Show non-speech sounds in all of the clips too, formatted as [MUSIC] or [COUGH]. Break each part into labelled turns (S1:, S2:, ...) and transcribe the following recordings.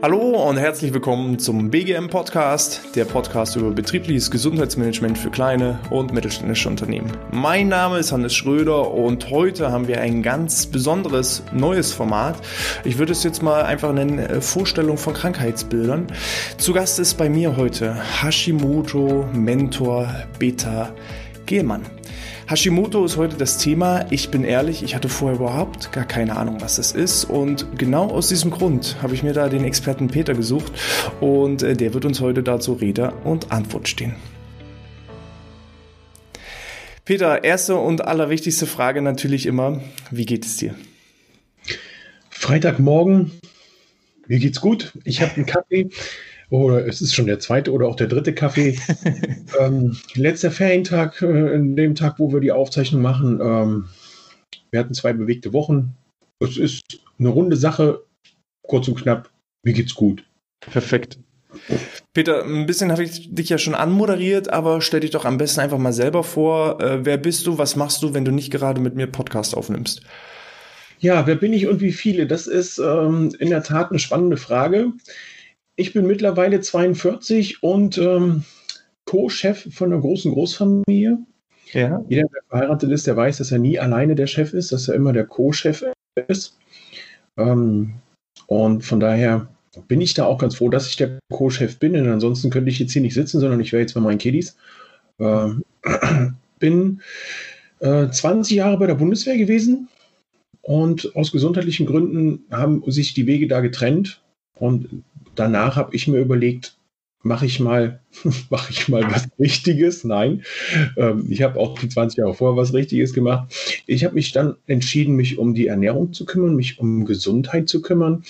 S1: Hallo und herzlich willkommen zum BGM Podcast, der Podcast über betriebliches Gesundheitsmanagement für kleine und mittelständische Unternehmen. Mein Name ist Hannes Schröder und heute haben wir ein ganz besonderes neues Format. Ich würde es jetzt mal einfach nennen äh, Vorstellung von Krankheitsbildern. Zu Gast ist bei mir heute Hashimoto Mentor Beta Gehlmann. Hashimoto ist heute das Thema. Ich bin ehrlich, ich hatte vorher überhaupt gar keine Ahnung, was es ist. Und genau aus diesem Grund habe ich mir da den Experten Peter gesucht und äh, der wird uns heute dazu Rede und Antwort stehen. Peter, erste und allerwichtigste Frage natürlich immer, wie geht es dir?
S2: Freitagmorgen, mir geht's gut. Ich habe einen Kaffee oder es ist schon der zweite oder auch der dritte Kaffee. [LAUGHS] ähm, letzter Ferientag, äh, in dem Tag, wo wir die Aufzeichnung machen. Ähm, wir hatten zwei bewegte Wochen. Es ist eine runde Sache, kurz und knapp. Mir geht's gut.
S1: Perfekt. Peter, ein bisschen habe ich dich ja schon anmoderiert, aber stell dich doch am besten einfach mal selber vor. Äh, wer bist du? Was machst du, wenn du nicht gerade mit mir Podcast aufnimmst?
S2: Ja, wer bin ich und wie viele? Das ist ähm, in der Tat eine spannende Frage ich bin mittlerweile 42 und ähm, Co-Chef von einer großen Großfamilie. Ja. Jeder, der verheiratet ist, der weiß, dass er nie alleine der Chef ist, dass er immer der Co-Chef ist. Ähm, und von daher bin ich da auch ganz froh, dass ich der Co-Chef bin. Denn ansonsten könnte ich jetzt hier nicht sitzen, sondern ich wäre jetzt bei meinen Kiddies. Ähm, [CLEARS THROAT] bin äh, 20 Jahre bei der Bundeswehr gewesen und aus gesundheitlichen Gründen haben sich die Wege da getrennt. Und danach habe ich mir überlegt, mache ich mal, [LAUGHS] mache ich mal was Richtiges? Nein, ähm, ich habe auch die 20 Jahre vorher was Richtiges gemacht. Ich habe mich dann entschieden, mich um die Ernährung zu kümmern, mich um Gesundheit zu kümmern.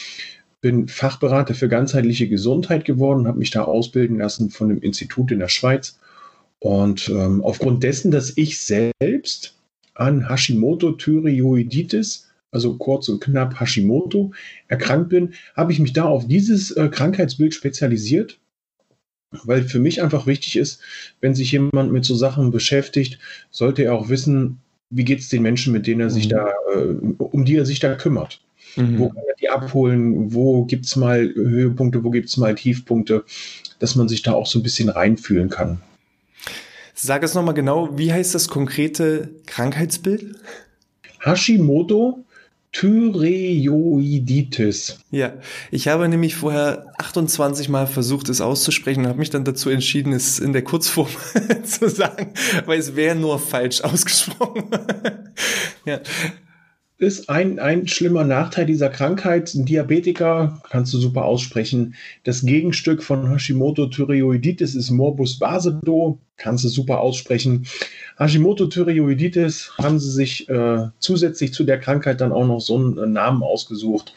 S2: Bin Fachberater für ganzheitliche Gesundheit geworden, habe mich da ausbilden lassen von dem Institut in der Schweiz. Und ähm, aufgrund dessen, dass ich selbst an Hashimoto-Thyreoiditis also kurz und knapp Hashimoto, erkrankt bin, habe ich mich da auf dieses äh, Krankheitsbild spezialisiert, weil für mich einfach wichtig ist, wenn sich jemand mit so Sachen beschäftigt, sollte er auch wissen, wie geht es den Menschen, mit denen er sich mhm. da, äh, um die er sich da kümmert. Mhm. Wo kann er die abholen? Wo gibt es mal Höhepunkte? Wo gibt es mal Tiefpunkte? Dass man sich da auch so ein bisschen reinfühlen kann.
S1: Sag es nochmal genau, wie heißt das konkrete Krankheitsbild?
S2: Hashimoto Thyreoiditis.
S1: Ja, ich habe nämlich vorher 28 Mal versucht, es auszusprechen und habe mich dann dazu entschieden, es in der Kurzform [LAUGHS] zu sagen, weil es wäre nur falsch ausgesprochen. [LAUGHS]
S2: ja ist ein, ein schlimmer Nachteil dieser Krankheit. Ein Diabetiker kannst du super aussprechen. Das Gegenstück von Hashimoto-Thyreoiditis ist Morbus Basedow. Kannst du super aussprechen. Hashimoto-Thyreoiditis haben sie sich äh, zusätzlich zu der Krankheit dann auch noch so einen äh, Namen ausgesucht.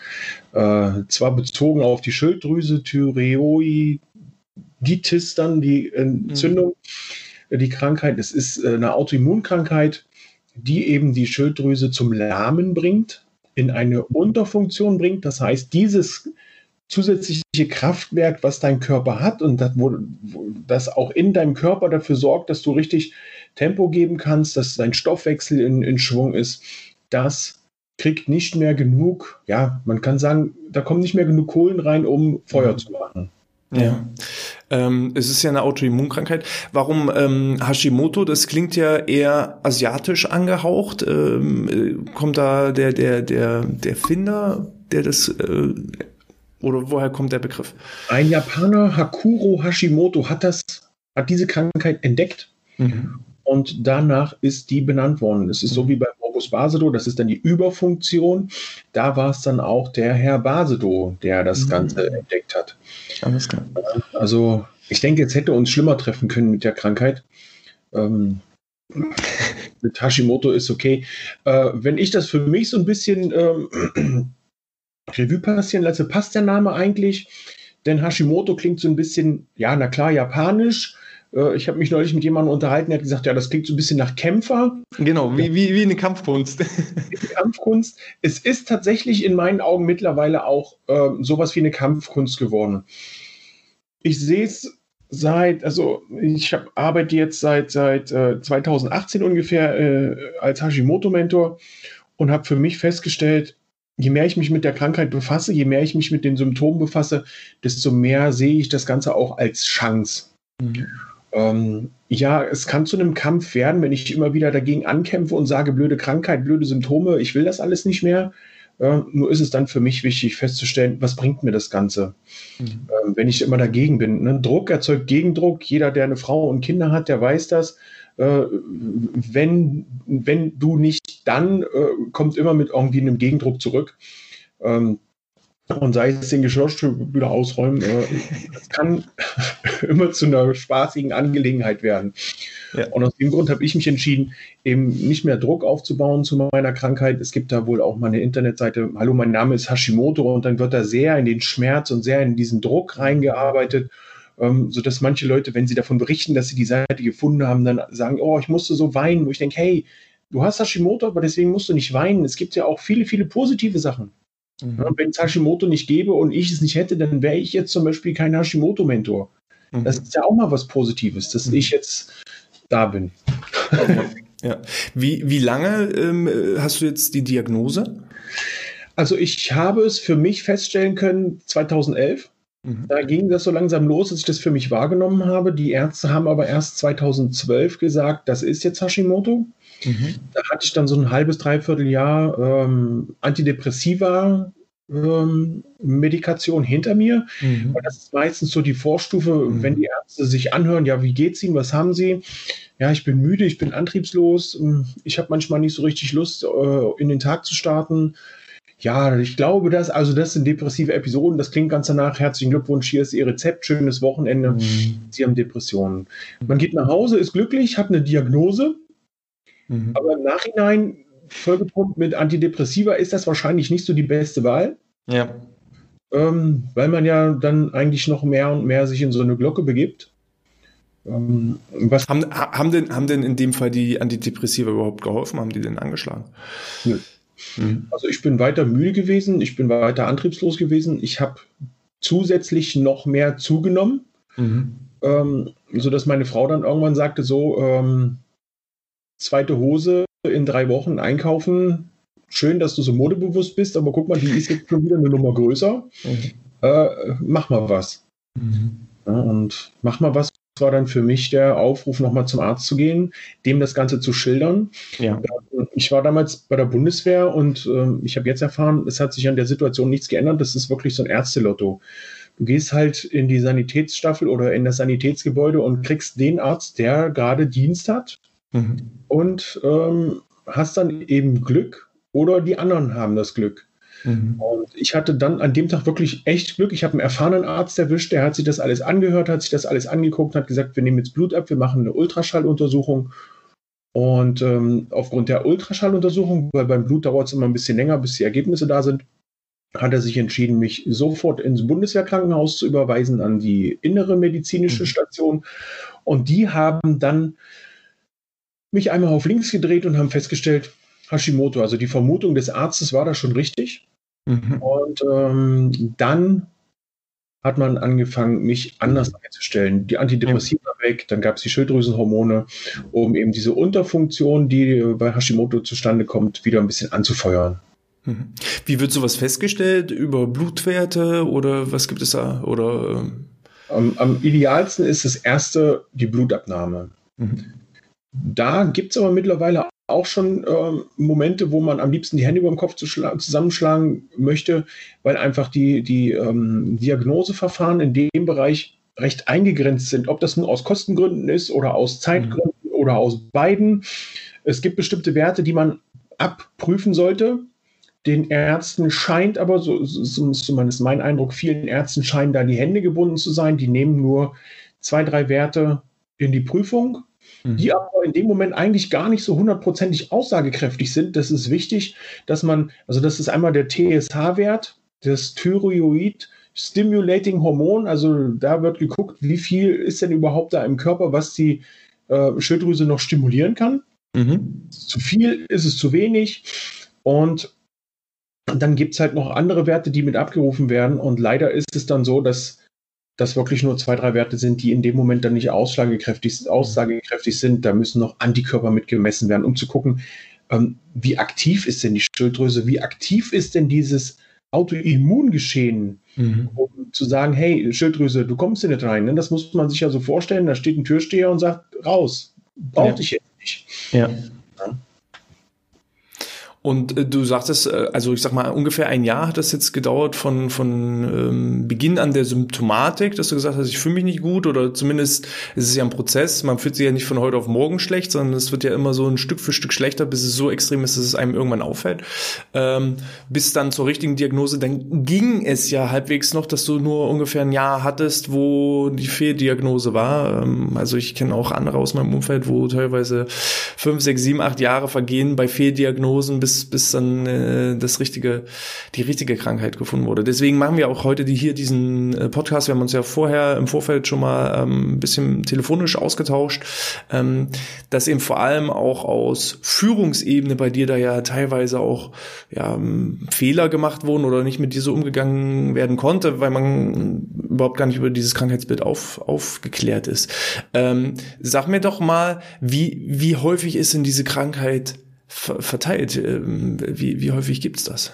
S2: Äh, zwar bezogen auf die Schilddrüse, Thyreoiditis dann die Entzündung, mhm. die Krankheit. Es ist äh, eine Autoimmunkrankheit die eben die Schilddrüse zum Lahmen bringt, in eine Unterfunktion bringt. Das heißt, dieses zusätzliche Kraftwerk, was dein Körper hat und das, das auch in deinem Körper dafür sorgt, dass du richtig Tempo geben kannst, dass dein Stoffwechsel in, in Schwung ist, das kriegt nicht mehr genug, ja, man kann sagen, da kommen nicht mehr genug Kohlen rein, um Feuer zu machen.
S1: Ja. Ähm, es ist ja eine Autoimmunkrankheit. Warum ähm, Hashimoto? Das klingt ja eher asiatisch angehaucht. Ähm, äh, kommt da der der der der Finder, der das äh, oder woher kommt der Begriff?
S2: Ein Japaner Hakuro Hashimoto hat das hat diese Krankheit entdeckt. Mhm. Und danach ist die benannt worden. Es ist so wie bei Morbus Basedow, das ist dann die Überfunktion. Da war es dann auch der Herr Basedow, der das mhm. Ganze entdeckt hat. Alles klar. Also ich denke, es hätte uns schlimmer treffen können mit der Krankheit. Ähm, mit Hashimoto ist okay. Äh, wenn ich das für mich so ein bisschen ähm, [CLEARS THROAT] Revue passieren lasse, passt der Name eigentlich? Denn Hashimoto klingt so ein bisschen, ja, na klar, japanisch. Äh, ich habe mich neulich mit jemandem unterhalten, der hat gesagt, ja, das klingt so ein bisschen nach Kämpfer.
S1: Genau, wie, wie, wie eine Kampfkunst. [LAUGHS]
S2: Kampfkunst. Es ist tatsächlich in meinen Augen mittlerweile auch äh, sowas wie eine Kampfkunst geworden. Ich sehe es seit, also ich hab, arbeite jetzt seit, seit äh, 2018 ungefähr äh, als Hashimoto-Mentor und habe für mich festgestellt, je mehr ich mich mit der Krankheit befasse, je mehr ich mich mit den Symptomen befasse, desto mehr sehe ich das Ganze auch als Chance. Mhm. Ähm, ja, es kann zu einem Kampf werden, wenn ich immer wieder dagegen ankämpfe und sage, blöde Krankheit, blöde Symptome, ich will das alles nicht mehr. Äh, nur ist es dann für mich wichtig festzustellen, was bringt mir das Ganze, mhm. ähm, wenn ich immer dagegen bin. Ne? Druck erzeugt Gegendruck. Jeder, der eine Frau und Kinder hat, der weiß das. Äh, wenn, wenn du nicht dann, äh, kommt immer mit irgendwie einem Gegendruck zurück. Ähm, und sei es den Geschirrstück wieder ausräumen, das kann [LAUGHS] immer zu einer spaßigen Angelegenheit werden. Ja. Und aus dem Grund habe ich mich entschieden, eben nicht mehr Druck aufzubauen zu meiner Krankheit. Es gibt da wohl auch meine Internetseite, hallo, mein Name ist Hashimoto und dann wird da sehr in den Schmerz und sehr in diesen Druck reingearbeitet, ähm, sodass manche Leute, wenn sie davon berichten, dass sie die Seite gefunden haben, dann sagen, oh, ich musste so weinen, wo ich denke, hey, du hast Hashimoto, aber deswegen musst du nicht weinen. Es gibt ja auch viele, viele positive Sachen. Mhm. wenn es Hashimoto nicht gäbe und ich es nicht hätte, dann wäre ich jetzt zum Beispiel kein Hashimoto-Mentor. Mhm. Das ist ja auch mal was Positives, dass mhm. ich jetzt da bin.
S1: ja. [LAUGHS] Wie, wie lange ähm, hast du jetzt die Diagnose?
S2: Also ich habe es für mich feststellen können 2011. Mhm. Da ging das so langsam los, dass ich das für mich wahrgenommen habe. Die Ärzte haben aber erst 2012 gesagt, das ist jetzt Hashimoto. Mhm. Da hatte ich dann so ein halbes, dreiviertel Jahr ähm, Antidepressiva ähm, Medikation hinter mir. Mhm. Weil das ist meistens so die Vorstufe, mhm. wenn die Ärzte sich anhören, ja, wie geht's Ihnen, was haben Sie? Ja, ich bin müde, ich bin antriebslos, ähm, ich habe manchmal nicht so richtig Lust, äh, in den Tag zu starten. Ja, ich glaube, dass, also das sind depressive Episoden, das klingt ganz danach. Herzlichen Glückwunsch, hier ist Ihr Rezept, schönes Wochenende. Mhm. Sie haben Depressionen. Man geht nach Hause, ist glücklich, hat eine Diagnose, Mhm. Aber im Nachhinein, vollgepumpt mit Antidepressiva, ist das wahrscheinlich nicht so die beste Wahl.
S1: Ja.
S2: Ähm, weil man ja dann eigentlich noch mehr und mehr sich in so eine Glocke begibt.
S1: Ähm, was haben, haben, denn, haben denn in dem Fall die Antidepressiva überhaupt geholfen? Haben die denn angeschlagen?
S2: Nö. Mhm. Also ich bin weiter müde gewesen, ich bin weiter antriebslos gewesen, ich habe zusätzlich noch mehr zugenommen, mhm. ähm, sodass meine Frau dann irgendwann sagte so, ähm, zweite Hose in drei Wochen einkaufen. Schön, dass du so modebewusst bist, aber guck mal, die ist jetzt schon wieder eine Nummer größer. [LAUGHS] Mhm. Äh, mach mal was. Mhm. Ja, und mach mal was war dann für mich der Aufruf, nochmal zum Arzt zu gehen, dem das Ganze zu schildern. Ja. Ich war damals bei der Bundeswehr und äh, ich habe jetzt erfahren, es hat sich an der Situation nichts geändert. Das ist wirklich so ein Ärztelotto. Du gehst halt in die Sanitätsstaffel oder in das Sanitätsgebäude und kriegst den Arzt, der gerade Dienst hat Mhm. Und ähm, hast dann eben Glück oder die anderen haben das Glück. Mhm. Und ich hatte dann an dem Tag wirklich echt Glück. Ich habe einen erfahrenen Arzt erwischt, der hat sich das alles angehört, hat sich das alles angeguckt, hat gesagt, wir nehmen jetzt Blut ab, wir machen eine Ultraschalluntersuchung. Und ähm, aufgrund der Ultraschalluntersuchung, weil beim Blut dauert es immer ein bisschen länger, bis die Ergebnisse da sind, hat er sich entschieden, mich sofort ins Bundeswehrkrankenhaus zu überweisen, an die innere medizinische mhm. Station. Und die haben dann mich einmal auf links gedreht und haben festgestellt, Hashimoto. Also die Vermutung des Arztes war da schon richtig. Mhm. Und ähm, dann hat man angefangen, mich anders einzustellen. Die Antidepressiva ja. weg, dann gab es die Schilddrüsenhormone, um eben diese Unterfunktion, die bei Hashimoto zustande kommt, wieder ein bisschen anzufeuern.
S1: Mhm. Wie wird sowas festgestellt? Über Blutwerte oder was gibt es da? Oder,
S2: ähm? am, am, idealsten ist das erste die Blutabnahme. Mhm. Da gibt es aber mittlerweile auch schon äh, Momente, wo man am liebsten die Hände über dem Kopf zusammenschlagen möchte, weil einfach die, die ähm, Diagnoseverfahren in dem Bereich recht eingegrenzt sind. Ob das nur aus Kostengründen ist oder aus Zeitgründen mhm. oder aus beiden. Es gibt bestimmte Werte, die man abprüfen sollte. Den Ärzten scheint aber, so, so ist zumindest mein Eindruck, vielen Ärzten scheinen da die Hände gebunden zu sein. Die nehmen nur zwei, drei Werte in die Prüfung die mhm. aber in dem Moment eigentlich gar nicht so hundertprozentig aussagekräftig sind. Das ist wichtig, dass man, also das ist einmal der TSH-Wert, das Thyroid Stimulating Hormon, also da wird geguckt, wie viel ist denn überhaupt da im Körper, was die äh, Schilddrüse noch stimulieren kann. Mhm. Zu viel ist es zu wenig und dann gibt es halt noch andere Werte, die mit abgerufen werden und leider ist es dann so, dass das wirklich nur zwei, drei Werte sind, die in dem Moment dann nicht aussagekräftig, aussagekräftig sind. Da müssen noch Antikörper mitgemessen werden, um zu gucken, ähm, wie aktiv ist denn die Schilddrüse? Wie aktiv ist denn dieses Autoimmungeschehen? Mhm. Um zu sagen, hey, Schilddrüse, du kommst hier nicht rein. Ne? Das muss man sich ja so vorstellen. Da steht ein Türsteher und sagt, raus, braucht ja. dich jetzt nicht.
S1: Ja. Und äh, du sagtest, äh, also ich sag mal, ungefähr ein Jahr hat das jetzt gedauert von, von ähm, Beginn an der Symptomatik, dass du gesagt hast, ich fühle mich nicht gut oder zumindest ist es ja ein Prozess. Man fühlt sich ja nicht von heute auf morgen schlecht, sondern es wird ja immer so ein Stück für Stück schlechter, bis es so extrem ist, dass es einem irgendwann auffällt. Ähm, bis dann zur richtigen Diagnose, dann ging es ja halbwegs noch, dass du nur ungefähr ein Jahr hattest, wo die Fehldiagnose war. Ähm, also ich kenne auch andere aus meinem Umfeld, wo teilweise fünf, sechs, sieben, acht Jahre vergehen bei Fehldiagnosen, bis bis, dann äh, das richtige, die richtige Krankheit gefunden wurde. Deswegen machen wir auch heute die, hier diesen äh, Podcast. Wir haben uns ja vorher im Vorfeld schon mal ähm, ein bisschen telefonisch ausgetauscht, ähm, dass eben vor allem auch aus Führungsebene bei dir da ja teilweise auch ja, ähm, Fehler gemacht wurden oder nicht mit dir so umgegangen werden konnte, weil man überhaupt gar nicht über dieses Krankheitsbild auf, aufgeklärt ist. Ähm, sag mir doch mal, wie, wie häufig ist denn diese Krankheit verteilt? Ähm, wie, wie häufig gibt es das?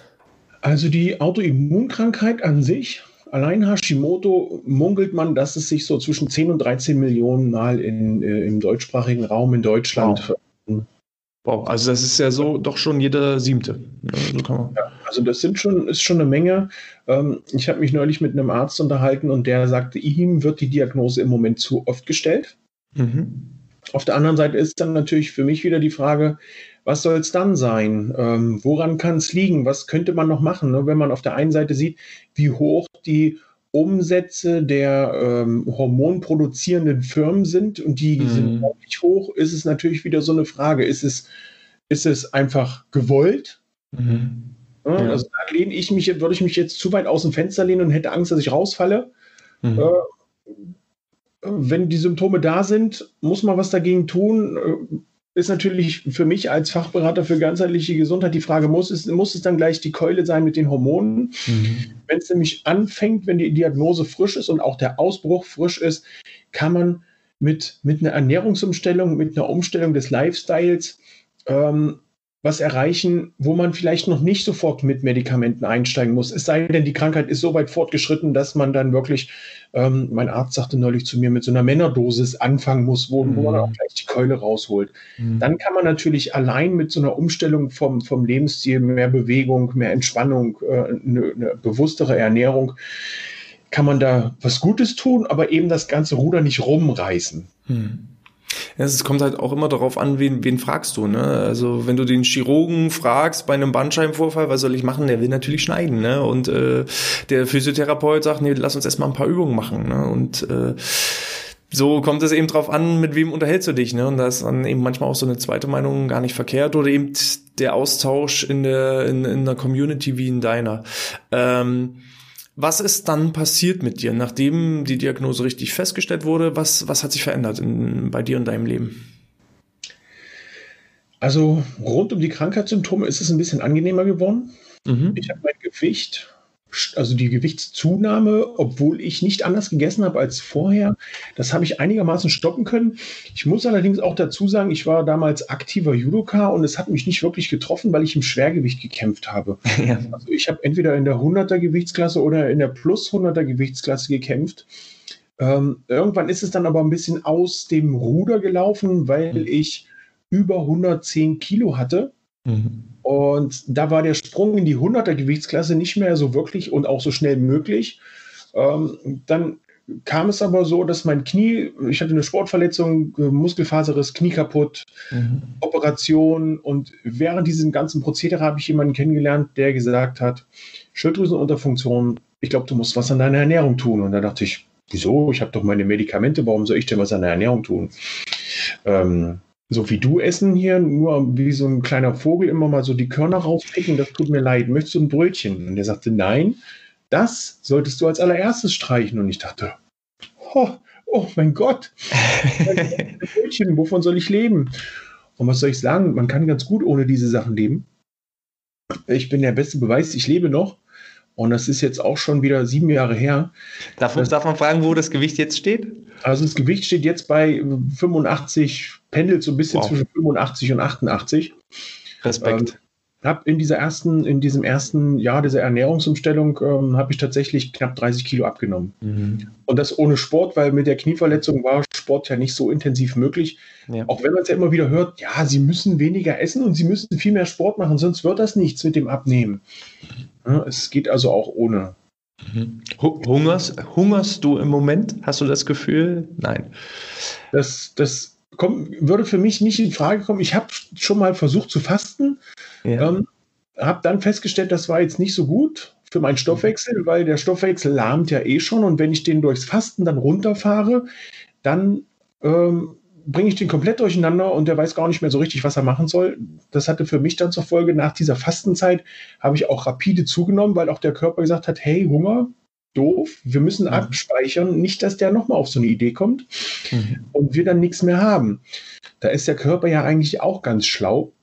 S2: Also die Autoimmunkrankheit an sich, allein Hashimoto, munkelt man, dass es sich so zwischen 10 und 13 Millionen Mal in, äh, im deutschsprachigen Raum in Deutschland
S1: wow. wow. also das ist ja so doch schon jeder siebte.
S2: Ja, also das sind schon, ist schon eine Menge. Ähm, ich habe mich neulich mit einem Arzt unterhalten und der sagte, ihm wird die Diagnose im Moment zu oft gestellt. Mhm. Auf der anderen Seite ist dann natürlich für mich wieder die Frage, was soll es dann sein? Ähm, woran kann es liegen? Was könnte man noch machen? Ne? Wenn man auf der einen Seite sieht, wie hoch die Umsätze der ähm, hormonproduzierenden Firmen sind und die mhm. sind wirklich hoch, ist es natürlich wieder so eine Frage. Ist es, ist es einfach gewollt? Mhm. Ja, Also da lehne ich mich, würde ich mich jetzt zu weit aus dem Fenster lehnen und hätte Angst, dass ich rausfalle. Mhm. Äh, wenn die Symptome da sind, muss man was dagegen tun. Ist natürlich für mich als Fachberater für ganzheitliche Gesundheit die Frage, muss es, muss es dann gleich die Keule sein mit den Hormonen? Mhm. Wenn es nämlich anfängt, wenn die Diagnose frisch ist und auch der Ausbruch frisch ist, kann man mit, mit einer Ernährungsumstellung, mit einer Umstellung des Lifestyles ähm, was erreichen, wo man vielleicht noch nicht sofort mit Medikamenten einsteigen muss. Es sei denn, die Krankheit ist so weit fortgeschritten, dass man dann wirklich, ähm, mein Arzt sagte neulich zu mir, mit so einer Männerdosis anfangen muss, wo, mhm. wo man mhm. auch gleich die Keule rausholt. Mhm. Dann kann man natürlich allein mit so einer Umstellung vom, vom Lebensstil, mehr Bewegung, mehr Entspannung, äh, eine, eine bewusstere Ernährung, kann man da was Gutes tun, aber eben das ganze Ruder nicht rumreißen. Mhm.
S1: Es kommt halt auch immer darauf an, wen, wen fragst du. Ne? Also wenn du den Chirurgen fragst bei einem Bandscheibenvorfall, was soll ich machen? Der will natürlich schneiden. Ne? Und äh, der Physiotherapeut sagt, nee, lass uns erstmal ein paar Übungen machen. Ne? Und äh, so kommt es eben drauf an, mit wem unterhältst du dich, ne? Und da ist dann eben manchmal auch so eine zweite Meinung gar nicht verkehrt oder eben der Austausch in der in, in einer Community wie in deiner. Ähm, was ist dann passiert mit dir, nachdem die Diagnose richtig festgestellt wurde? Was, was hat sich verändert in, bei dir und deinem Leben?
S2: Also rund um die Krankheitssymptome ist es ein bisschen angenehmer geworden. Mhm. Ich habe mein Gewicht also die Gewichtszunahme, obwohl ich nicht anders gegessen habe als vorher. Das habe ich einigermaßen stoppen können. Ich muss allerdings auch dazu sagen, ich war damals aktiver Judoka und es hat mich nicht wirklich getroffen, weil ich im Schwergewicht gekämpft habe. [LAUGHS] Ja. Also ich habe entweder in der 100er Gewichtsklasse oder in der plus 100er Gewichtsklasse gekämpft. Ähm, irgendwann ist es dann aber ein bisschen aus dem Ruder gelaufen, weil mhm. ich über 110 Kilo hatte. Mhm. Und da war der Sprung in die 100er Gewichtsklasse nicht mehr so wirklich und auch so schnell möglich. Ähm, dann kam es aber so, dass mein Knie, ich hatte eine Sportverletzung, Muskelfaserriss, Knie kaputt, mhm. Operation und während diesem ganzen Prozedere habe ich jemanden kennengelernt, der gesagt hat, Schilddrüsenunterfunktion, ich glaube, du musst was an deiner Ernährung tun. Und da dachte ich, wieso? Ich habe doch meine Medikamente, warum soll ich denn was an der Ernährung tun? Ähm, so wie du essen hier, nur wie so ein kleiner Vogel immer mal so die Körner rauspicken, das tut mir leid. Möchtest du ein Brötchen? Und er sagte, nein, das solltest du als allererstes streichen. Und ich dachte, oh, oh mein Gott, ein [LAUGHS] Brötchen, wovon soll ich leben? Und was soll ich sagen? Man kann ganz gut ohne diese Sachen leben. Ich bin der beste Beweis, ich lebe noch. Und das ist jetzt auch schon wieder sieben Jahre her.
S1: Darf, das, darf man fragen, wo das Gewicht jetzt steht?
S2: Also das Gewicht steht jetzt bei 85, pendelt so ein bisschen wow. zwischen 85 und 88.
S1: Respekt.
S2: Ähm, hab in dieser ersten, in diesem ersten Jahr dieser Ernährungsumstellung ähm, habe ich tatsächlich knapp 30 Kilo abgenommen. Mhm. Und das ohne Sport, weil mit der Knieverletzung war Sport ja nicht so intensiv möglich. Ja. Auch wenn man es ja immer wieder hört, ja, sie müssen weniger essen und sie müssen viel mehr Sport machen, sonst wird das nichts mit dem Abnehmen. Ja, es geht also auch ohne.
S1: Mhm. Hungerst, hungerst du im Moment? Hast du das Gefühl? Nein.
S2: Das, das kommt, würde für mich nicht in Frage kommen. Ich habe schon mal versucht zu fasten. Ja. Ähm, habe dann festgestellt, das war jetzt nicht so gut für meinen Stoffwechsel, weil der Stoffwechsel lahmt ja eh schon und wenn ich den durchs Fasten dann runterfahre, dann ähm, bringe ich den komplett durcheinander und der weiß gar nicht mehr so richtig, was er machen soll. Das hatte für mich dann zur Folge, nach dieser Fastenzeit habe ich auch rapide zugenommen, weil auch der Körper gesagt hat, hey, Hunger, doof, wir müssen mhm. abspeichern, nicht, dass der nochmal auf so eine Idee kommt mhm. und wir dann nichts mehr haben. Da ist der Körper ja eigentlich auch ganz schlau.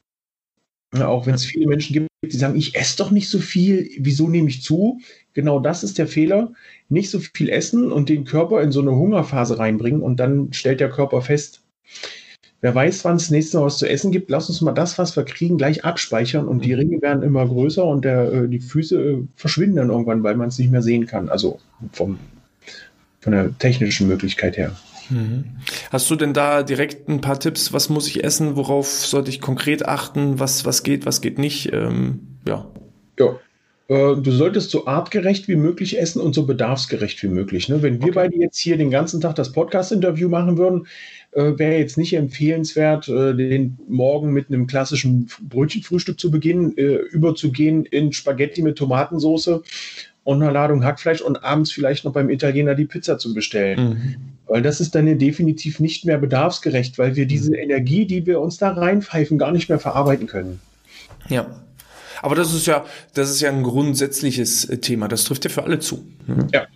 S2: Auch wenn es viele Menschen gibt, die sagen, ich esse doch nicht so viel, wieso nehme ich zu? Genau das ist der Fehler. Nicht so viel essen und den Körper in so eine Hungerphase reinbringen und dann stellt der Körper fest, wer weiß, wann es nächstes Mal was zu essen gibt, lass uns mal das, was wir kriegen, gleich abspeichern und die Ringe werden immer größer und der, äh, die Füße äh, verschwinden dann irgendwann, weil man es nicht mehr sehen kann. Also vom, von der technischen Möglichkeit her.
S1: Mhm. Hast du denn da direkt ein paar Tipps? Was muss ich essen? Worauf sollte ich konkret achten? Was, was geht, was geht nicht? Ähm, ja.
S2: Ja. Äh, du solltest so artgerecht wie möglich essen und so bedarfsgerecht wie möglich. Ne? Wenn wir okay. beide jetzt hier den ganzen Tag das Podcast-Interview machen würden, äh, wäre jetzt nicht empfehlenswert, äh, den Morgen mit einem klassischen Brötchenfrühstück zu beginnen, äh, überzugehen in Spaghetti mit Tomatensauce und einer Ladung Hackfleisch und abends vielleicht noch beim Italiener die Pizza zu bestellen. Mhm. Weil das ist dann ja definitiv nicht mehr bedarfsgerecht, weil wir diese Energie, die wir uns da reinpfeifen, gar nicht mehr verarbeiten können.
S1: Ja. Aber das ist ja, das ist ja ein grundsätzliches Thema. Das trifft ja für alle zu.
S2: Mhm. Ja.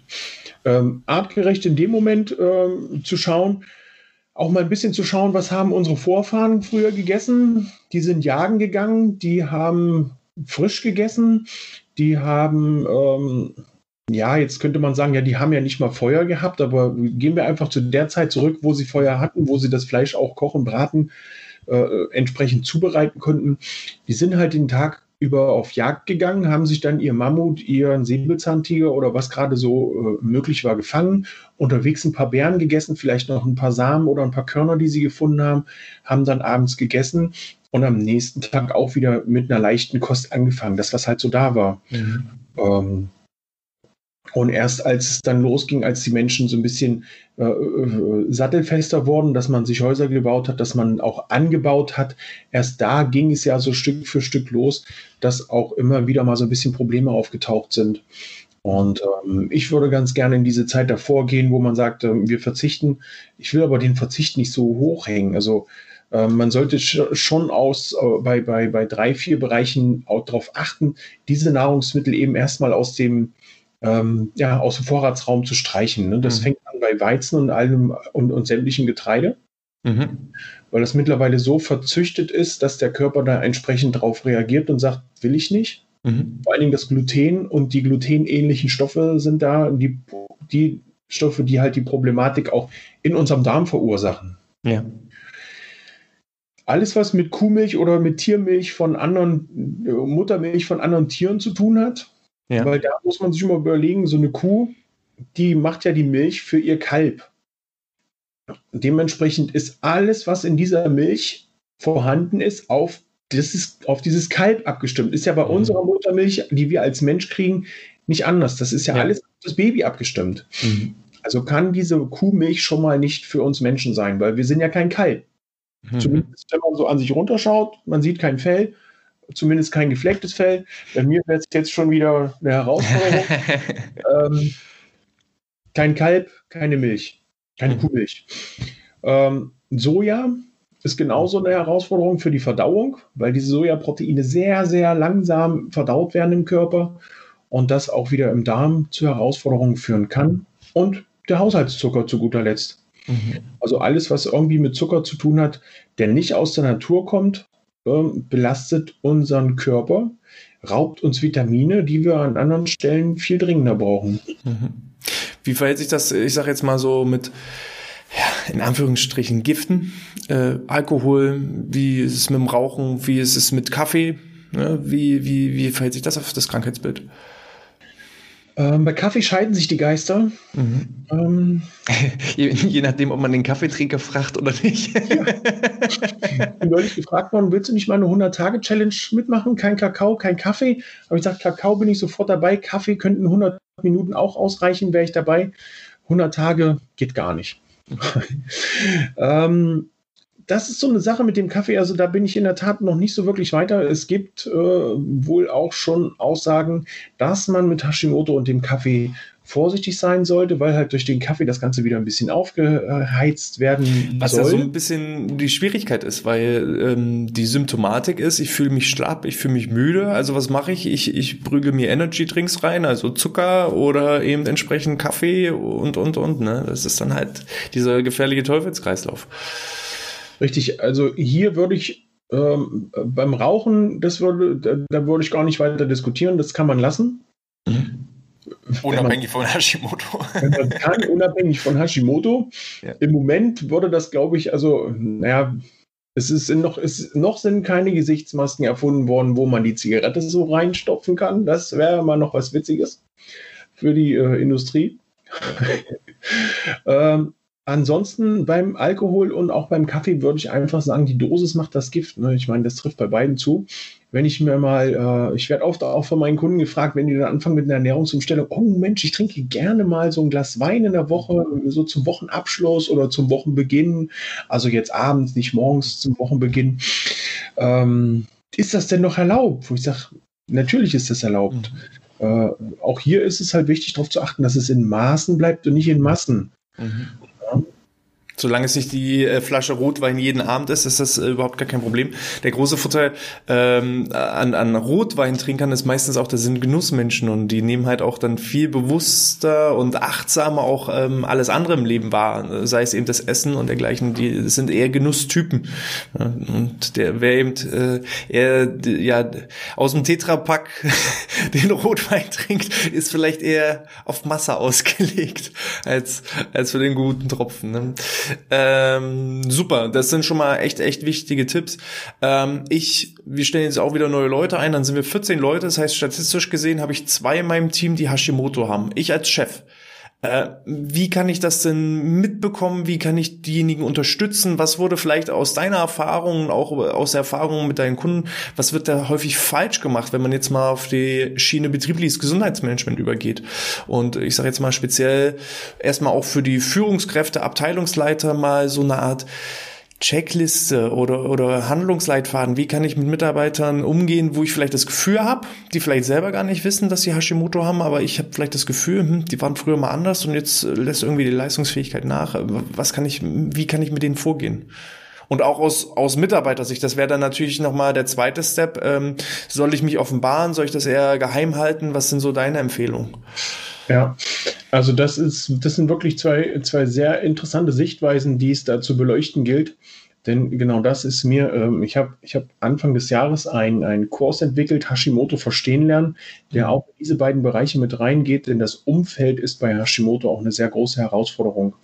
S2: Ähm, artgerecht in dem Moment ähm, zu schauen, auch mal ein bisschen zu schauen, was haben unsere Vorfahren früher gegessen. Die sind jagen gegangen, die haben frisch gegessen, die haben, ähm, ja, jetzt könnte man sagen, ja, die haben ja nicht mal Feuer gehabt, aber gehen wir einfach zu der Zeit zurück, wo sie Feuer hatten, wo sie das Fleisch auch kochen, braten, äh, entsprechend zubereiten konnten. Die sind halt den Tag über auf Jagd gegangen, haben sich dann ihr Mammut, ihren Säbelzahntiger oder was gerade so äh, möglich war gefangen, unterwegs ein paar Beeren gegessen, vielleicht noch ein paar Samen oder ein paar Körner, die sie gefunden haben, haben dann abends gegessen und am nächsten Tag auch wieder mit einer leichten Kost angefangen, das was halt so da war. Mhm. Ähm, und erst als es dann losging, als die Menschen so ein bisschen äh, äh, sattelfester wurden, dass man sich Häuser gebaut hat, dass man auch angebaut hat, erst da ging es ja so Stück für Stück los, dass auch immer wieder mal so ein bisschen Probleme aufgetaucht sind. Und ähm, ich würde ganz gerne in diese Zeit davor gehen, wo man sagt, äh, wir verzichten. Ich will aber den Verzicht nicht so hochhängen. Also ähm, man sollte schon aus, äh, bei, bei, bei drei, vier Bereichen auch darauf achten, diese Nahrungsmittel eben erstmal aus dem, ähm, ja, aus dem Vorratsraum zu streichen. Ne? Das mhm. fängt an bei Weizen und allem und, und sämtlichen Getreide. Mhm. Weil das mittlerweile so verzüchtet ist, dass der Körper da entsprechend darauf reagiert und sagt, will ich nicht. Mhm. Vor allen Dingen das Gluten und die glutenähnlichen Stoffe sind da, die, die Stoffe, die halt die Problematik auch in unserem Darm verursachen. Ja alles, was mit Kuhmilch oder mit Tiermilch von anderen, äh, Muttermilch von anderen Tieren zu tun hat. Ja. Weil da muss man sich immer überlegen, so eine Kuh, die macht ja die Milch für ihr Kalb. Dementsprechend ist alles, was in dieser Milch vorhanden ist, auf, das ist auf dieses Kalb abgestimmt. Ist ja bei mhm. unserer Muttermilch, die wir als Mensch kriegen, nicht anders. Das ist ja, ja. alles auf das Baby abgestimmt. Mhm. Also kann diese Kuhmilch schon mal nicht für uns Menschen sein, weil wir sind ja kein Kalb. Mhm. Zumindest wenn man so an sich runterschaut, man sieht kein Fell, zumindest kein geflecktes Fell. Bei mir wäre es jetzt schon wieder eine Herausforderung. [LAUGHS] ähm, kein Kalb, keine Milch, keine mhm. Kuhmilch. Ähm, Soja ist genauso eine Herausforderung für die Verdauung, weil diese Sojaproteine sehr, sehr langsam verdaut werden im Körper und das auch wieder im Darm zu Herausforderungen führen kann. Und der Haushaltszucker zu guter Letzt. Mhm. Also alles, was irgendwie mit Zucker zu tun hat, der nicht aus der Natur kommt, belastet unseren Körper, raubt uns Vitamine, die wir an anderen Stellen viel dringender brauchen.
S1: Mhm. Wie verhält sich das, ich sage jetzt mal so mit ja, in Anführungsstrichen Giften, äh, Alkohol, wie ist es mit dem Rauchen, wie ist es mit Kaffee, ne? wie, wie, wie verhält sich das auf das Krankheitsbild?
S2: Ähm, bei Kaffee scheiden sich die Geister. Mhm.
S1: Ähm, [LAUGHS] je, je, nachdem, ob man den Kaffeetrinker fragt oder nicht. ja.
S2: Ich bin neulich gefragt worden, willst du nicht mal eine 100-Tage-Challenge mitmachen? Kein Kakao, kein Kaffee. Aber ich gesagt, Kakao bin ich sofort dabei. Kaffee könnten 100 Minuten auch ausreichen, wäre ich dabei. 100 Tage geht gar nicht. [LAUGHS] ähm, das ist so eine Sache mit dem Kaffee. Also da bin ich in der Tat noch nicht so wirklich weiter. Es gibt äh, wohl auch schon Aussagen, dass man mit Hashimoto und dem Kaffee vorsichtig sein sollte, weil halt durch den Kaffee das Ganze wieder ein bisschen aufgeheizt werden
S1: Was soll. Was ja so ein bisschen die Schwierigkeit ist, weil ähm, die Symptomatik ist, ich fühle mich schlapp, ich fühle mich müde. Also was mache ich? Ich, ich prüge mir Energy-Drinks rein, also Zucker oder eben entsprechend Kaffee und, und, und. Ne? Das ist dann halt dieser gefährliche Teufelskreislauf.
S2: Richtig, also hier würde ich ähm, beim Rauchen, das würde, da, da, würde ich gar nicht weiter diskutieren, das kann man lassen.
S1: Mhm. Unabhängig man, von Hashimoto.
S2: Kann, unabhängig von Hashimoto. Ja. Im Moment würde das, glaube ich, also, naja, es ist noch, es, noch sind keine Gesichtsmasken erfunden worden, wo man die Zigarette so reinstopfen kann. Das wäre mal noch was Witziges für die äh, Industrie. [LAUGHS] ähm, Ansonsten beim Alkohol und auch beim Kaffee würde ich einfach sagen, die Dosis macht das Gift. Ne? Ich meine, das trifft bei beiden zu. Wenn ich mir mal, äh, ich werde oft auch von meinen Kunden gefragt, wenn die dann anfangen mit einer Ernährungsumstellung, oh Mensch, ich trinke gerne mal so ein Glas Wein in der Woche, so zum Wochenabschluss oder zum Wochenbeginn, also jetzt abends, nicht morgens zum Wochenbeginn. Ähm, ist das denn noch erlaubt? Wo ich sage, natürlich ist das erlaubt. Mhm. Äh, auch hier ist es halt wichtig, darauf zu achten, dass es in Maßen bleibt und nicht in Massen. Mhm.
S1: Solange es nicht die äh, Flasche Rotwein jeden Abend ist, ist das äh, überhaupt gar kein Problem. Der große Vorteil ähm, an, an Rotweintrinkern ist meistens auch, das sind Genussmenschen und die nehmen halt auch dann viel bewusster und achtsamer auch ähm, alles andere im Leben wahr. Sei es eben das Essen und dergleichen, die sind eher Genusstypen. Ja, und der, wer eben äh, eher ja, aus dem Tetrapack [LAUGHS] den Rotwein trinkt, ist vielleicht eher auf Masse ausgelegt als, als für den guten Tropfen. Ne? Ähm, super, das sind schon mal echt, echt wichtige Tipps. Ähm, ich, wir stellen jetzt auch wieder neue Leute ein, dann sind wir 14 Leute, das heißt statistisch gesehen habe ich zwei in meinem Team, die Hashimoto haben. Ich als Chef. Äh, wie kann ich das denn mitbekommen? Wie kann ich diejenigen unterstützen? Was wurde vielleicht aus deiner Erfahrung, auch aus der Erfahrung mit deinen Kunden, was wird da häufig falsch gemacht, wenn man jetzt mal auf die Schiene betriebliches Gesundheitsmanagement übergeht? Und ich sage jetzt mal speziell erstmal auch für die Führungskräfte, Abteilungsleiter mal so eine Art Checkliste oder, oder Handlungsleitfaden, wie kann ich mit Mitarbeitern umgehen, wo ich vielleicht das Gefühl habe, die vielleicht selber gar nicht wissen, dass sie Hashimoto haben, aber ich habe vielleicht das Gefühl, hm, die waren früher mal anders und jetzt lässt irgendwie die Leistungsfähigkeit nach. Was kann ich, wie kann ich mit denen vorgehen? Und auch aus, aus Mitarbeitersicht, das wäre dann natürlich nochmal der zweite Step. Ähm, soll ich mich offenbaren? Soll ich das eher geheim halten? Was sind so deine Empfehlungen?
S2: Ja, also das ist, das sind wirklich zwei, zwei sehr interessante Sichtweisen, die es da zu beleuchten gilt. Denn genau das ist mir, ähm, ich habe ich hab Anfang des Jahres einen Kurs entwickelt, Hashimoto verstehen lernen, der auch in diese beiden Bereiche mit reingeht, denn das Umfeld ist bei Hashimoto auch eine sehr große Herausforderung.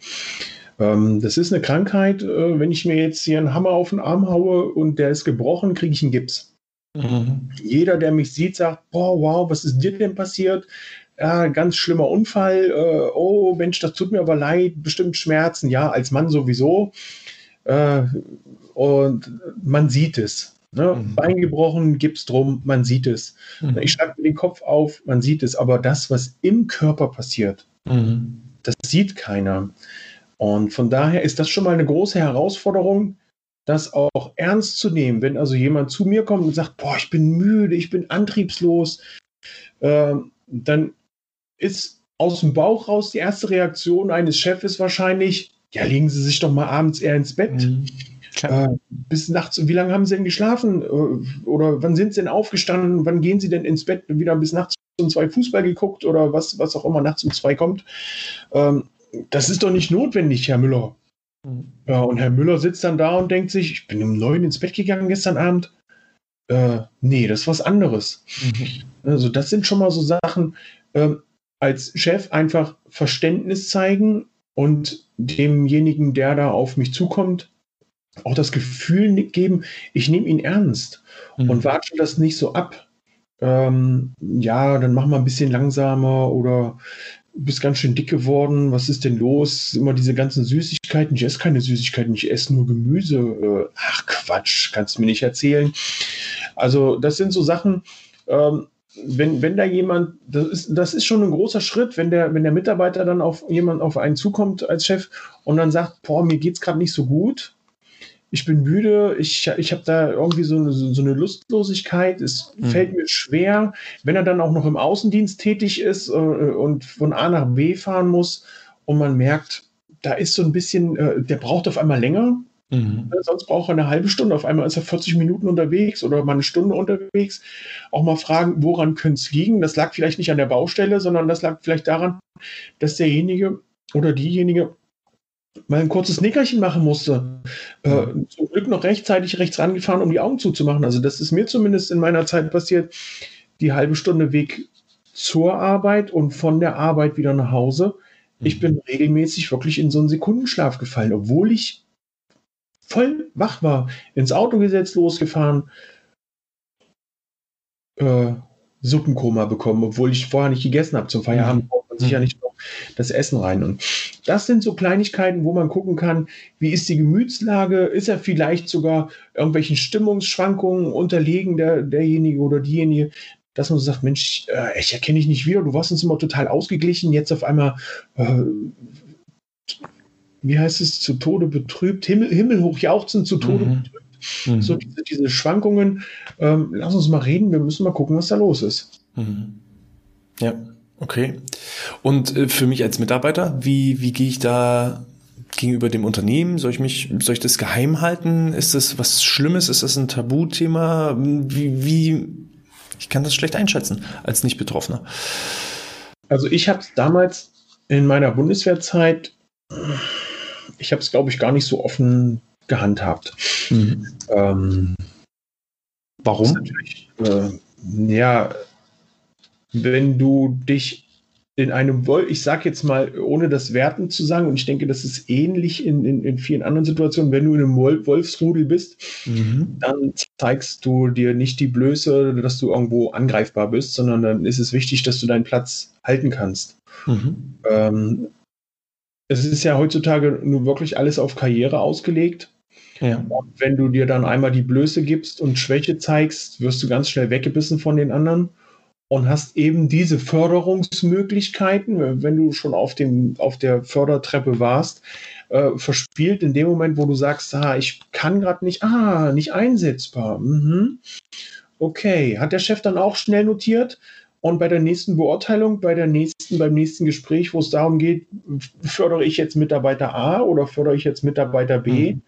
S2: Ähm, das ist eine Krankheit, äh, wenn ich mir jetzt hier einen Hammer auf den Arm haue und der ist gebrochen, kriege ich einen Gips. Mhm. Jeder, der mich sieht, sagt, boah, wow, was ist dir denn passiert? Ja, ganz schlimmer Unfall, äh, oh Mensch, das tut mir aber leid, bestimmt Schmerzen, ja, als Mann sowieso. Äh, und man sieht es. Ne? Mhm. Bein gebrochen, Gips drum, man sieht es. Mhm. Ich schreibe mir den Kopf auf, man sieht es. Aber das, was im Körper passiert, mhm. das sieht keiner. Und von daher ist das schon mal eine große Herausforderung, das auch ernst zu nehmen. Wenn also jemand zu mir kommt und sagt, boah, ich bin müde, ich bin antriebslos, äh, dann ist aus dem Bauch raus die erste Reaktion eines Chefs wahrscheinlich, ja, legen Sie sich doch mal abends eher ins Bett. Mhm. Äh, bis nachts, wie lange haben Sie denn geschlafen? Äh, oder wann sind Sie denn aufgestanden? Wann gehen Sie denn ins Bett? Wieder bis nachts um zwei Fußball geguckt oder was, was auch immer nachts um zwei kommt. Ähm, das ist doch nicht notwendig, Herr Müller. Mhm. Ja, und Herr Müller sitzt dann da und denkt sich, ich bin um neun ins Bett gegangen gestern Abend. Äh, nee, das ist was anderes. Mhm. Also das sind schon mal so Sachen, ähm, als Chef einfach Verständnis zeigen und demjenigen, der da auf mich zukommt, auch das Gefühl geben, ich nehme ihn ernst mhm. und watsche das nicht so ab. Ähm, ja, dann mach mal ein bisschen langsamer oder bist ganz schön dick geworden, was ist denn los? Immer diese ganzen Süßigkeiten, ich esse keine Süßigkeiten, ich esse nur Gemüse. Äh, ach Quatsch, kannst du mir nicht erzählen. Also das sind so Sachen, ähm, wenn, wenn da jemand, das ist, das ist schon ein großer Schritt, wenn der, wenn der Mitarbeiter dann auf jemand auf einen zukommt als Chef und dann sagt, boah, mir geht's gerade nicht so gut, ich bin müde, ich, ich habe da irgendwie so eine, so eine Lustlosigkeit, es mhm. fällt mir schwer, wenn er dann auch noch im Außendienst tätig ist äh, und von A nach B fahren muss und man merkt, da ist so ein bisschen, äh, der braucht auf einmal länger, mhm. sonst braucht er eine halbe Stunde, auf einmal ist er 40 Minuten unterwegs oder mal eine Stunde unterwegs, auch mal fragen, woran könnte es liegen, das lag vielleicht nicht an der Baustelle, sondern das lag vielleicht daran, dass derjenige oder diejenige mal ein kurzes Nickerchen machen musste. Äh, zum Glück noch rechtzeitig rechts rangefahren, um die Augen zuzumachen. Also das ist mir zumindest in meiner Zeit passiert. Die halbe Stunde Weg zur Arbeit und von der Arbeit wieder nach Hause. Ich mhm. bin regelmäßig wirklich in so einen Sekundenschlaf gefallen, obwohl ich voll wach war. Ins Auto gesetzt, losgefahren. Äh, Suppenkoma bekommen, obwohl ich vorher nicht gegessen habe. Zum Feierabend braucht man sich ja mhm. nicht noch das Essen rein. Und das sind so Kleinigkeiten, wo man gucken kann, wie ist die Gemütslage? Ist er vielleicht sogar irgendwelchen Stimmungsschwankungen unterlegen, der, derjenige oder diejenige? Dass man so sagt, Mensch, äh, ich erkenne dich nicht wieder, du warst uns immer total ausgeglichen, jetzt auf einmal, äh, wie heißt es, zu Tode betrübt, Himmel, himmelhoch jauchzend, zu Tode mhm. betrübt. Mhm. So diese, diese Schwankungen, ähm, lass uns mal reden, wir müssen mal gucken, was da los ist. Mhm.
S1: Ja. Okay. Und äh, für mich als Mitarbeiter, wie, wie gehe ich da gegenüber dem Unternehmen? Soll ich mich, soll ich das geheim halten? Ist das was Schlimmes? Ist das ein Tabuthema? Wie, wie, ich kann das schlecht einschätzen als Nicht-Betroffener.
S2: Also ich habe es damals in meiner Bundeswehrzeit, ich habe es glaube ich gar nicht so offen gehandhabt. Mhm. Ähm, Warum? Äh, ja, wenn du dich in einem Wolf, ich sage jetzt mal, ohne das Werten zu sagen, und ich denke, das ist ähnlich in, in, in vielen anderen Situationen, wenn du in einem Wolfsrudel bist, mhm. dann zeigst du dir nicht die Blöße, dass du irgendwo angreifbar bist, sondern dann ist es wichtig, dass du deinen Platz halten kannst. Mhm. Ähm, es ist ja heutzutage nur wirklich alles auf Karriere ausgelegt. Ja. wenn du dir dann einmal die Blöße gibst und Schwäche zeigst, wirst du ganz schnell weggebissen von den anderen und hast eben diese Förderungsmöglichkeiten, wenn du schon auf, dem, auf der Fördertreppe warst, äh, verspielt in dem Moment, wo du sagst, ah, ich kann gerade nicht, ah, nicht einsetzbar. Mhm. Okay, hat der Chef dann auch schnell notiert und bei der nächsten Beurteilung, bei der nächsten, beim nächsten Gespräch, wo es darum geht, fördere ich jetzt Mitarbeiter A oder fördere ich jetzt Mitarbeiter B, mhm.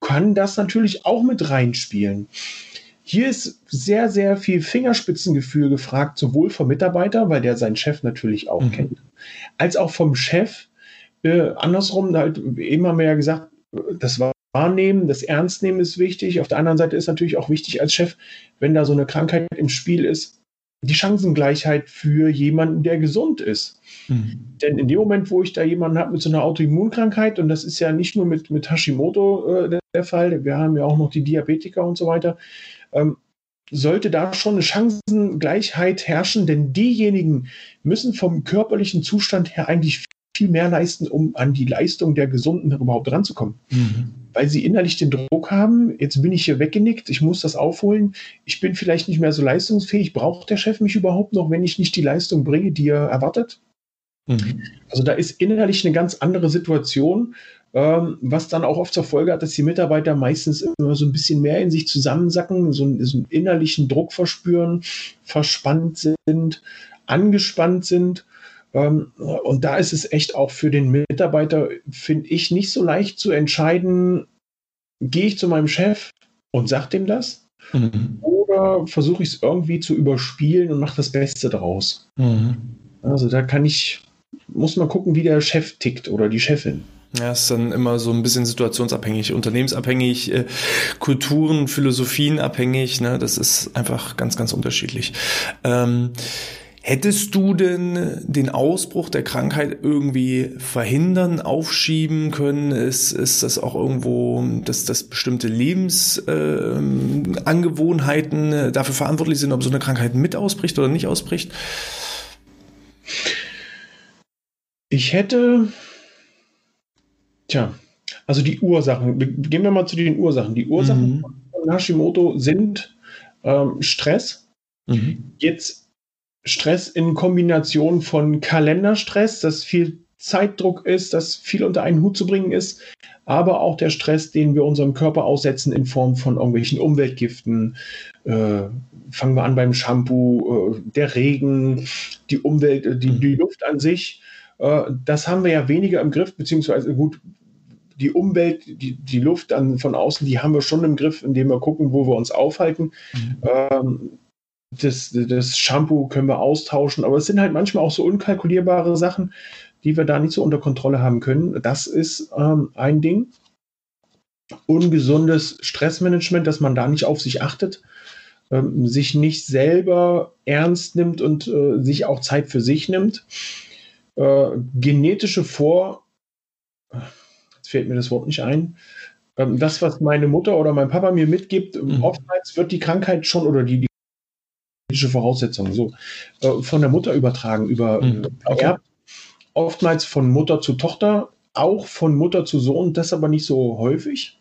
S2: kann das natürlich auch mit reinspielen. Hier ist sehr, sehr viel Fingerspitzengefühl gefragt, sowohl vom Mitarbeiter, weil der seinen Chef natürlich auch mhm. kennt, als auch vom Chef. Äh, andersrum, halt, eben haben wir ja gesagt, das Wahrnehmen, das Ernstnehmen ist wichtig. Auf der anderen Seite ist natürlich auch wichtig als Chef, wenn da so eine Krankheit im Spiel ist, die Chancengleichheit für jemanden, der gesund ist. Mhm. Denn in dem Moment, wo ich da jemanden habe mit so einer Autoimmunkrankheit, und das ist ja nicht nur mit, mit Hashimoto äh, der Fall, wir haben ja auch noch die Diabetiker und so weiter, ähm, sollte da schon eine Chancengleichheit herrschen, denn diejenigen müssen vom körperlichen Zustand her eigentlich viel mehr leisten, um an die Leistung der Gesunden überhaupt ranzukommen. Mhm. Weil sie innerlich den Druck haben, jetzt bin ich hier weggenickt, ich muss das aufholen, ich bin vielleicht nicht mehr so leistungsfähig, braucht der Chef mich überhaupt noch, wenn ich nicht die Leistung bringe, die er erwartet? Mhm. Also da ist innerlich eine ganz andere Situation ähm, was dann auch oft zur Folge hat, dass die Mitarbeiter meistens immer so ein bisschen mehr in sich zusammensacken, so einen, so einen innerlichen Druck verspüren, verspannt sind, angespannt sind. Ähm, und da ist es echt auch für den Mitarbeiter, finde ich, nicht so leicht zu entscheiden, gehe ich zu meinem Chef und sage dem das? Mhm. Oder versuche ich es irgendwie zu überspielen und mache das Beste draus? Mhm. Also da kann ich, muss man gucken, wie der Chef tickt oder die Chefin.
S1: Ja, ist dann immer so ein bisschen situationsabhängig, unternehmensabhängig, äh, Kulturen, Philosophien abhängig. Ne? Das ist einfach ganz, ganz unterschiedlich. Ähm, Hättest du denn den Ausbruch der Krankheit irgendwie verhindern, aufschieben können? Ist, ist das auch irgendwo, dass, dass bestimmte Lebensangewohnheiten äh, dafür verantwortlich sind, ob so eine Krankheit mit ausbricht oder nicht ausbricht?
S2: Ich hätte, tja, also die Ursachen, gehen wir mal zu den Ursachen. Die Ursachen mhm. von Hashimoto sind ähm, Stress. Mhm. Jetzt Stress in Kombination von Kalenderstress, dass viel Zeitdruck ist, dass viel unter einen Hut zu bringen ist, aber auch der Stress, den wir unserem Körper aussetzen in Form von irgendwelchen Umweltgiften. Äh, fangen wir an beim Shampoo, äh, der Regen, die Umwelt, äh, die, mhm. die Luft an sich. Äh, das haben wir ja weniger im Griff, beziehungsweise gut, die Umwelt, die, die Luft dann von außen, die haben wir schon im Griff, indem wir gucken, wo wir uns aufhalten. Mhm. Ähm, das, das Shampoo können wir austauschen, aber es sind halt manchmal auch so unkalkulierbare Sachen, die wir da nicht so unter Kontrolle haben können. Das ist ähm, ein Ding. Ungesundes Stressmanagement, dass man da nicht auf sich achtet, ähm, sich nicht selber ernst nimmt und äh, sich auch Zeit für sich nimmt. Äh, genetische Vor, jetzt fällt mir das Wort nicht ein, ähm, das, was meine Mutter oder mein Papa mir mitgibt, mhm. oftmals wird die Krankheit schon oder die, die genetische Voraussetzungen so äh, von der Mutter übertragen, über mhm. okay. oftmals von Mutter zu Tochter, auch von Mutter zu Sohn, das aber nicht so häufig.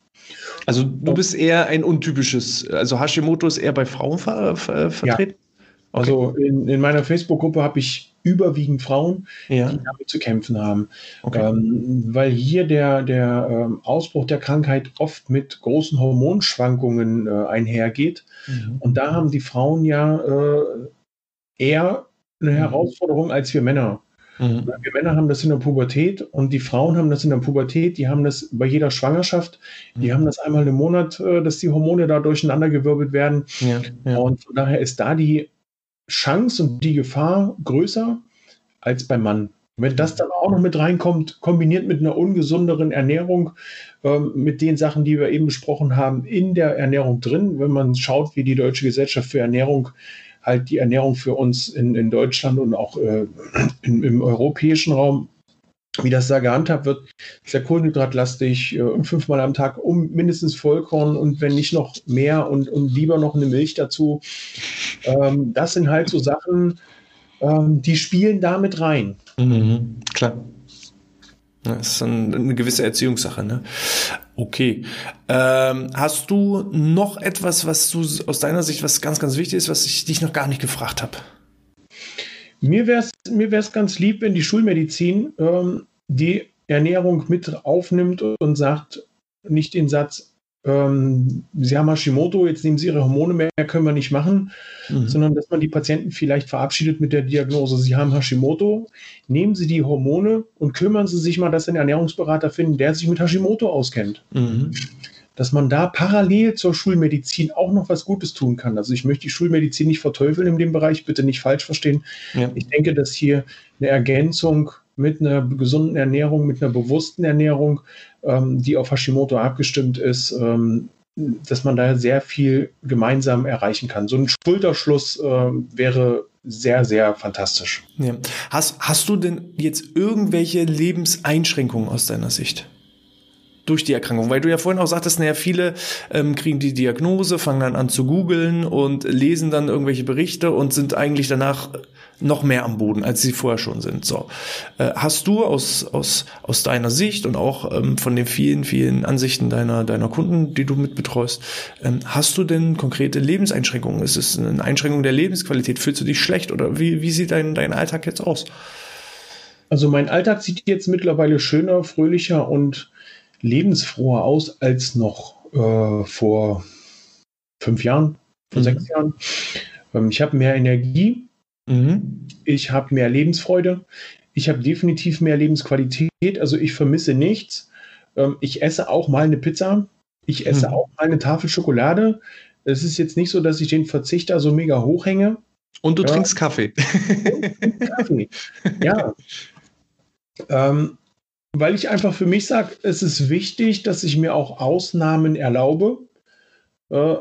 S1: Also du bist eher ein untypisches, also Hashimoto ist eher bei Frauen ver, ver, vertreten?
S2: Ja. Okay. Also in, in meiner Facebook-Gruppe habe ich überwiegend Frauen, ja. die damit zu kämpfen haben. Okay. Ähm, weil hier der, der ähm, Ausbruch der Krankheit oft mit großen Hormonschwankungen äh, einhergeht. Mhm. Und da haben die Frauen ja äh, eher eine mhm. Herausforderung als wir Männer. Mhm. Wir Männer haben das in der Pubertät und die Frauen haben das in der Pubertät, die haben das bei jeder Schwangerschaft, die mhm. haben das einmal im Monat, äh, dass die Hormone da durcheinandergewirbelt werden. Ja, ja. Und von daher ist da die Chance und die Gefahr größer als beim Mann. Wenn das dann auch noch mit reinkommt, kombiniert mit einer ungesunderen Ernährung, ähm, mit den Sachen, die wir eben besprochen haben, in der Ernährung drin, wenn man schaut, wie die Deutsche Gesellschaft für Ernährung halt die Ernährung für uns in, in Deutschland und auch äh, in, im europäischen Raum, wie das da gehandhabt wird, sehr kohlenhydratlastig, äh, fünfmal am Tag um mindestens Vollkorn und wenn nicht noch mehr und, und lieber noch eine Milch dazu. Ähm, das sind halt so Sachen, ähm, die spielen damit rein.
S1: Mhm, klar. Das ist eine gewisse Erziehungssache, ne? Okay. Ähm, hast du noch etwas, was du aus deiner Sicht, was ganz, ganz wichtig ist, was ich dich noch gar nicht gefragt habe?
S2: Mir wäre es mir wär's ganz lieb, wenn die Schulmedizin ähm, die Ernährung mit aufnimmt und sagt, nicht den Satz, ähm, Sie haben Hashimoto, jetzt nehmen Sie Ihre Hormone mehr, können wir nicht machen, mhm. sondern dass man die Patienten vielleicht verabschiedet mit der Diagnose, Sie haben Hashimoto, nehmen Sie die Hormone und kümmern Sie sich mal, dass Sie einen Ernährungsberater finden, der sich mit Hashimoto auskennt. Mhm. Dass man da parallel zur Schulmedizin auch noch was Gutes tun kann. Also ich möchte die Schulmedizin nicht verteufeln in dem Bereich, bitte nicht falsch verstehen. Ja. Ich denke, dass hier eine Ergänzung mit einer gesunden Ernährung, mit einer bewussten Ernährung, ähm, die auf Hashimoto abgestimmt ist, ähm, dass man da sehr viel gemeinsam erreichen kann. So ein Schulterschluss äh, wäre sehr, sehr fantastisch.
S1: Ja. Hast, hast du denn jetzt irgendwelche Lebenseinschränkungen aus deiner Sicht? Durch die Erkrankung, weil du ja vorhin auch sagtest, naja, viele ähm, kriegen die Diagnose, fangen dann an zu googeln und lesen dann irgendwelche Berichte und sind eigentlich danach noch mehr am Boden, als sie vorher schon sind. So, äh, hast du aus aus aus deiner Sicht und auch ähm, von den vielen vielen Ansichten deiner deiner Kunden, die du mitbetreust, ähm, hast du denn konkrete Lebenseinschränkungen? Ist es eine Einschränkung der Lebensqualität? Fühlst du dich schlecht oder wie wie sieht dein dein Alltag jetzt aus?
S2: Also mein Alltag sieht jetzt mittlerweile schöner, fröhlicher und lebensfroher aus als noch äh, vor fünf Jahren, vor mhm. sechs Jahren. Ähm, ich habe mehr Energie, mhm. ich habe mehr Lebensfreude, ich habe definitiv mehr Lebensqualität, also ich vermisse nichts. Ähm, ich esse auch mal eine Pizza, ich esse mhm. auch mal eine Tafel Schokolade. Es ist jetzt nicht so, dass ich den Verzicht da so mega hochhänge.
S1: Und du ja. trinkst Kaffee.
S2: Kaffee. [LAUGHS] ja. Ähm, weil ich einfach für mich sage, es ist wichtig, dass ich mir auch Ausnahmen erlaube. Äh,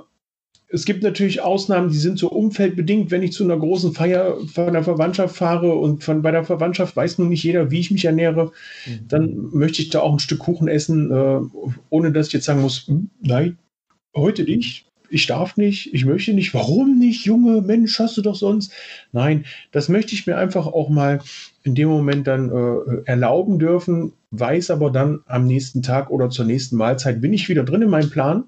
S2: es gibt natürlich Ausnahmen, die sind so umfeldbedingt, wenn ich zu einer großen Feier von der Verwandtschaft fahre und von bei der Verwandtschaft weiß nun nicht jeder, wie ich mich ernähre, mhm. dann möchte ich da auch ein Stück Kuchen essen, äh, ohne dass ich jetzt sagen muss, hm, nein, heute nicht, ich darf nicht, ich möchte nicht, warum nicht, Junge, Mensch, hast du doch sonst. Nein, das möchte ich mir einfach auch mal in dem Moment dann äh, erlauben dürfen, weiß aber dann am nächsten Tag oder zur nächsten Mahlzeit bin ich wieder drin in meinem Plan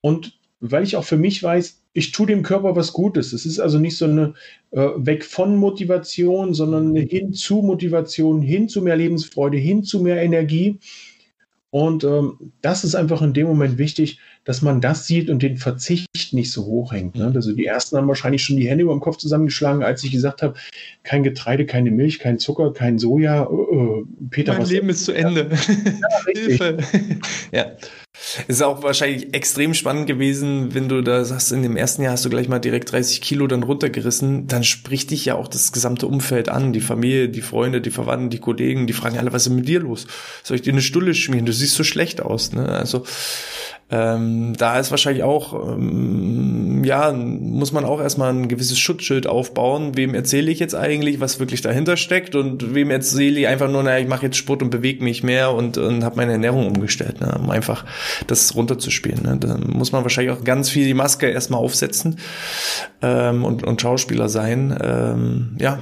S2: und weil ich auch für mich weiß, ich tue dem Körper was Gutes. Es ist also nicht so eine äh, weg von Motivation, sondern eine hin zu Motivation, hin zu mehr Lebensfreude, hin zu mehr Energie. Und ähm, das ist einfach in dem Moment wichtig, dass man das sieht und den Verzicht nicht so hoch hängt. Ne? Also die ersten haben wahrscheinlich schon die Hände über dem Kopf zusammengeschlagen, als ich gesagt habe, kein Getreide, keine Milch, kein Zucker, kein Soja. Uh,
S1: Peter, mein Leben ist zu Ende. Ja, [LAUGHS] Hilfe. ja. Es ist auch wahrscheinlich extrem spannend gewesen, wenn du da sagst, in dem ersten Jahr hast du gleich mal direkt 30 Kilo dann runtergerissen, dann spricht dich ja auch das gesamte Umfeld an, die Familie, die Freunde, die Verwandten, die Kollegen, die fragen alle, was ist mit dir los? Soll ich dir eine Stulle schmieren? Du siehst so schlecht aus, ne? Also, ähm, da ist wahrscheinlich auch, ähm, ja, muss man auch erstmal ein gewisses Schutzschild aufbauen. Wem erzähle ich jetzt eigentlich, was wirklich dahinter steckt und wem erzähle ich einfach nur, naja, ich mache jetzt Sport und bewege mich mehr und, und habe meine Ernährung umgestellt, ne? um einfach das runterzuspielen. Ne? Da muss man wahrscheinlich auch ganz viel die Maske erstmal aufsetzen ähm, und, und Schauspieler sein. Ähm, ja.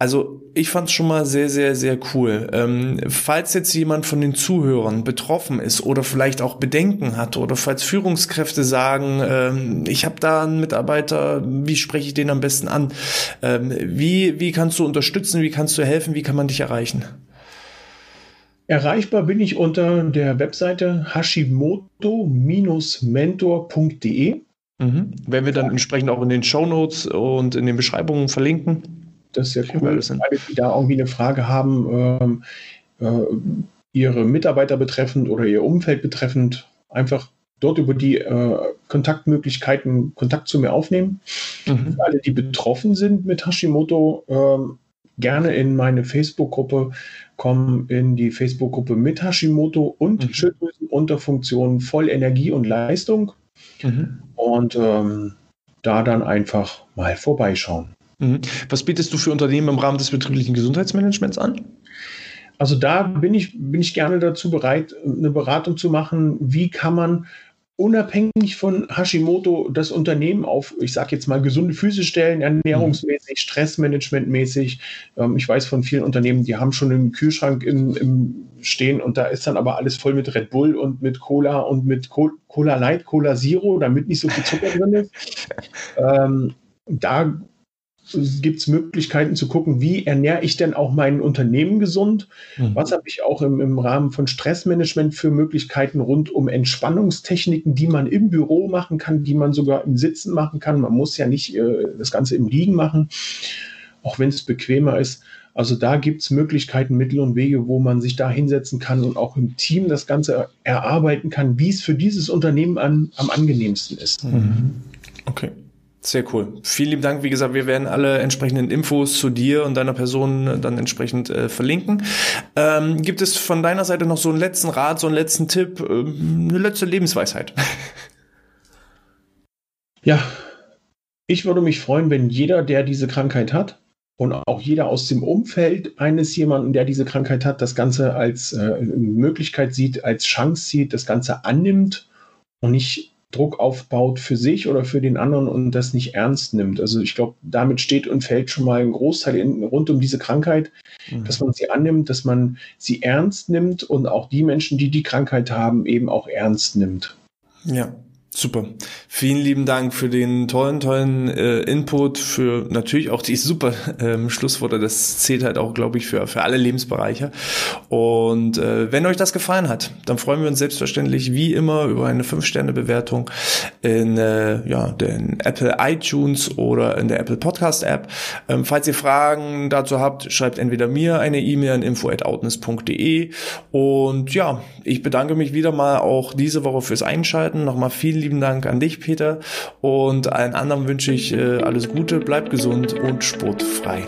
S1: Also ich fand es schon mal sehr, sehr, sehr cool. Ähm, falls jetzt jemand von den Zuhörern betroffen ist oder vielleicht auch Bedenken hat oder falls Führungskräfte sagen, ähm, ich habe da einen Mitarbeiter, wie spreche ich den am besten an? Ähm, wie, wie kannst du unterstützen? Wie kannst du helfen? Wie kann man dich erreichen?
S2: Erreichbar bin ich unter der Webseite hashimoto-mentor.de.
S1: Mhm. Werden wir dann entsprechend auch in den Show Notes und in den Beschreibungen verlinken.
S2: Das ist ja cool. Alle, die da irgendwie eine Frage haben, ähm, äh, ihre Mitarbeiter betreffend oder ihr Umfeld betreffend, einfach dort über die äh, Kontaktmöglichkeiten Kontakt zu mir aufnehmen. Mhm. Für alle, die betroffen sind mit Hashimoto, äh, gerne in meine Facebook-Gruppe kommen, in die Facebook-Gruppe mit Hashimoto und mhm. Schilddrüsenunterfunktion voll Energie und Leistung. Mhm. Und ähm, da dann einfach mal vorbeischauen.
S1: Mhm. Was bietest du für Unternehmen im Rahmen des betrieblichen Gesundheitsmanagements an?
S2: Also da bin ich, bin ich gerne dazu bereit, eine Beratung zu machen. Wie kann man unabhängig von Hashimoto das Unternehmen auf, ich sage jetzt mal, gesunde Füße stellen, ernährungsmäßig, stressmanagementmäßig. Ähm, ich weiß von vielen Unternehmen, die haben schon einen Kühlschrank im, im, Stehen und da ist dann aber alles voll mit Red Bull und mit Cola und mit Cola Light, Cola Zero, damit nicht so viel Zucker drin ist. [LAUGHS] Ähm, da gibt es Möglichkeiten zu gucken, wie ernähre ich denn auch mein Unternehmen gesund? Mhm. Was habe ich auch im, im Rahmen von Stressmanagement für Möglichkeiten rund um Entspannungstechniken, die man im Büro machen kann, die man sogar im Sitzen machen kann? Man muss ja nicht äh, das Ganze im Liegen machen, auch wenn es bequemer ist. Also da gibt es Möglichkeiten, Mittel und Wege, wo man sich da hinsetzen kann und auch im Team das Ganze erarbeiten kann, wie es für dieses Unternehmen an, am angenehmsten ist. Mhm.
S1: Okay. Sehr cool. Vielen lieben Dank. Wie gesagt, wir werden alle entsprechenden Infos zu dir und deiner Person dann entsprechend äh, verlinken. Ähm, gibt es von deiner Seite noch so einen letzten Rat, so einen letzten Tipp, äh, eine letzte Lebensweisheit? [LAUGHS]
S2: Ja, ich würde mich freuen, wenn jeder, der diese Krankheit hat und auch jeder aus dem Umfeld eines jemanden, der diese Krankheit hat, das Ganze als äh, Möglichkeit sieht, als Chance sieht, das Ganze annimmt und nicht Druck aufbaut für sich oder für den anderen und das nicht ernst nimmt. Also ich glaube, damit steht und fällt schon mal ein Großteil in, rund um diese Krankheit, mhm. dass man sie annimmt, dass man sie ernst nimmt und auch die Menschen, die die Krankheit haben, eben auch ernst nimmt.
S1: Ja, Super. Vielen lieben Dank für den tollen, tollen äh, Input, für natürlich auch die super [LAUGHS] ähm, Schlussworte. Das zählt halt auch, glaube ich, für, für alle Lebensbereiche. Und äh, wenn euch das gefallen hat, dann freuen wir uns selbstverständlich wie immer über eine 5-Sterne-Bewertung in äh, ja, den Apple iTunes oder in der Apple Podcast App. Ähm, falls ihr Fragen dazu habt, schreibt entweder mir eine E-Mail an info.outness.de. Und ja, ich bedanke mich wieder mal auch diese Woche fürs Einschalten. Nochmal vielen lieben Dank an dich, Peter. Und allen anderen wünsche ich äh, alles Gute, bleibt gesund und sportfrei.